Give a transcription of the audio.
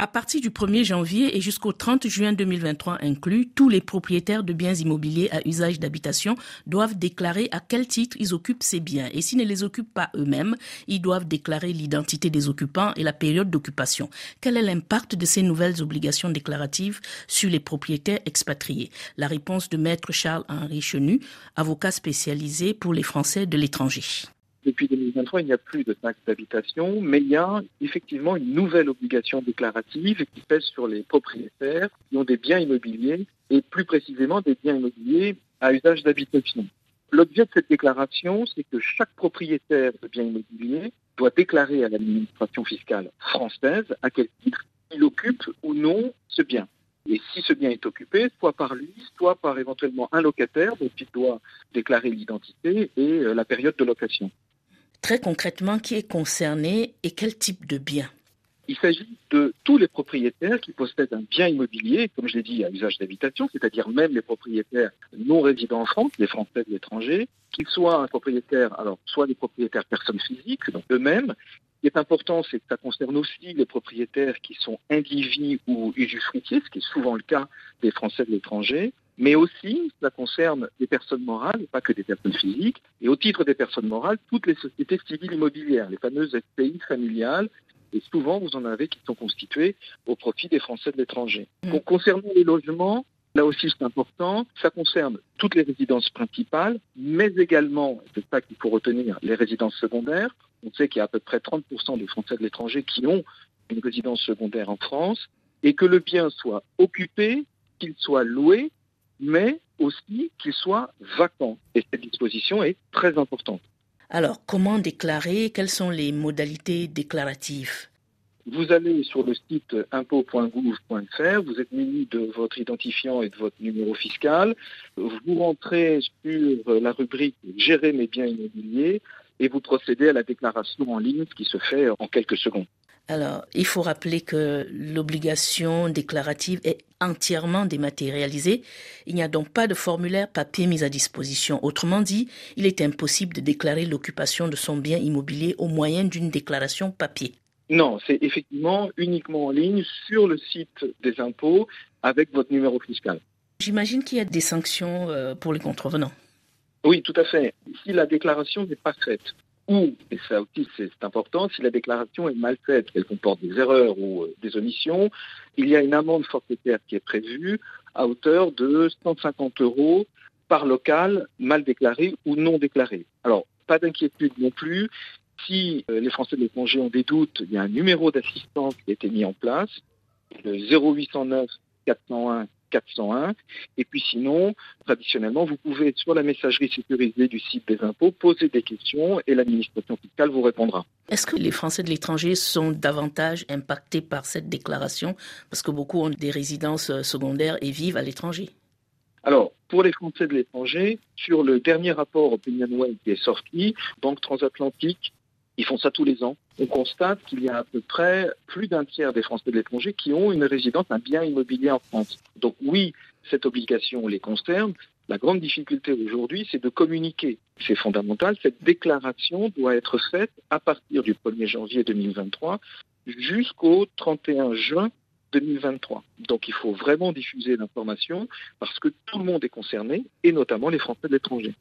À partir du 1er janvier et jusqu'au 30 juin 2023 inclus, tous les propriétaires de biens immobiliers à usage d'habitation doivent déclarer à quel titre ils occupent ces biens. Et s'ils ne les occupent pas eux-mêmes, ils doivent déclarer l'identité des occupants et la période d'occupation. Quel est l'impact de ces nouvelles obligations déclaratives sur les propriétaires expatriés? La réponse de maître Charles-Henri Chenu, avocat spécialisé pour les Français de l'étranger. Depuis 2023, il n'y a plus de taxe d'habitation, mais il y a effectivement une nouvelle obligation déclarative qui pèse sur les propriétaires qui ont des biens immobiliers et plus précisément des biens immobiliers à usage d'habitation. L'objet de cette déclaration, c'est que chaque propriétaire de biens immobiliers doit déclarer à l'administration fiscale française à quel titre il occupe ou non ce bien. Et si ce bien est occupé, soit par lui, soit par éventuellement un locataire dont il doit déclarer l'identité et euh, la période de location. Très concrètement, qui est concerné et quel type de bien il s'agit de tous les propriétaires qui possèdent un bien immobilier, comme je l'ai dit, à usage d'habitation, c'est-à-dire même les propriétaires non résidents en France, les Français de l'étranger, qu'ils soient un propriétaire, alors soit des propriétaires personnes physiques, donc eux-mêmes. Ce qui est important, c'est que ça concerne aussi les propriétaires qui sont individus ou usufruitiers, ce qui est souvent le cas des Français de l'étranger, mais aussi cela concerne des personnes morales, pas que des personnes physiques, et au titre des personnes morales, toutes les sociétés civiles immobilières, les fameuses SPI familiales, et souvent vous en avez qui sont constituées au profit des Français de l'étranger. Mmh. Concernant les logements, Là aussi, c'est important. Ça concerne toutes les résidences principales, mais également, c'est ça qu'il faut retenir, les résidences secondaires. On sait qu'il y a à peu près 30% des Français de l'étranger qui ont une résidence secondaire en France et que le bien soit occupé, qu'il soit loué mais aussi qu'il soit vacant. Et cette disposition est très importante. Alors, comment déclarer Quelles sont les modalités déclaratives? Vous allez sur le site impôt.gouv.fr, vous êtes muni de votre identifiant et de votre numéro fiscal, vous rentrez sur la rubrique Gérer mes biens immobiliers et vous procédez à la déclaration en ligne qui se fait en quelques secondes. Alors, il faut rappeler que l'obligation déclarative est entièrement dématérialisée. Il n'y a donc pas de formulaire papier mis à disposition. Autrement dit, il est impossible de déclarer l'occupation de son bien immobilier au moyen d'une déclaration papier. Non, c'est effectivement uniquement en ligne sur le site des impôts avec votre numéro fiscal. J'imagine qu'il y a des sanctions euh, pour les contrevenants. Oui, tout à fait. Si la déclaration n'est pas faite ou, et ça aussi c'est important, si la déclaration est mal faite, qu'elle comporte des erreurs ou euh, des omissions, il y a une amende forfaitaire qui est prévue à hauteur de 150 euros par local mal déclaré ou non déclaré. Alors, pas d'inquiétude non plus. Si euh, les Français de l'étranger ont des doutes, il y a un numéro d'assistance qui a été mis en place, le 0809 401 401. Et puis sinon, traditionnellement, vous pouvez sur la messagerie sécurisée du site des impôts poser des questions et l'administration fiscale vous répondra. Est-ce que les Français de l'étranger sont davantage impactés par cette déclaration parce que beaucoup ont des résidences euh, secondaires et vivent à l'étranger? Alors, pour les Français de l'étranger, sur le dernier rapport OpinionWay qui est sorti, Banque transatlantique ils font ça tous les ans. On constate qu'il y a à peu près plus d'un tiers des Français de l'étranger qui ont une résidence, un bien immobilier en France. Donc oui, cette obligation les concerne. La grande difficulté aujourd'hui, c'est de communiquer. C'est fondamental. Cette déclaration doit être faite à partir du 1er janvier 2023 jusqu'au 31 juin 2023. Donc il faut vraiment diffuser l'information parce que tout le monde est concerné, et notamment les Français de l'étranger.